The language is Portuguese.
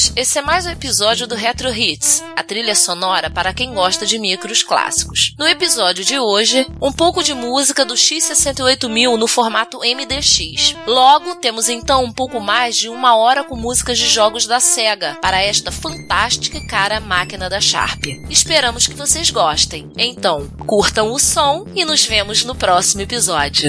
amigos, esse é mais um episódio do Retro Hits, a trilha sonora para quem gosta de micros clássicos. No episódio de hoje, um pouco de música do X68000 no formato MDX. Logo, temos então um pouco mais de uma hora com músicas de jogos da SEGA para esta fantástica e cara máquina da Sharp. Esperamos que vocês gostem. Então, curtam o som e nos vemos no próximo episódio.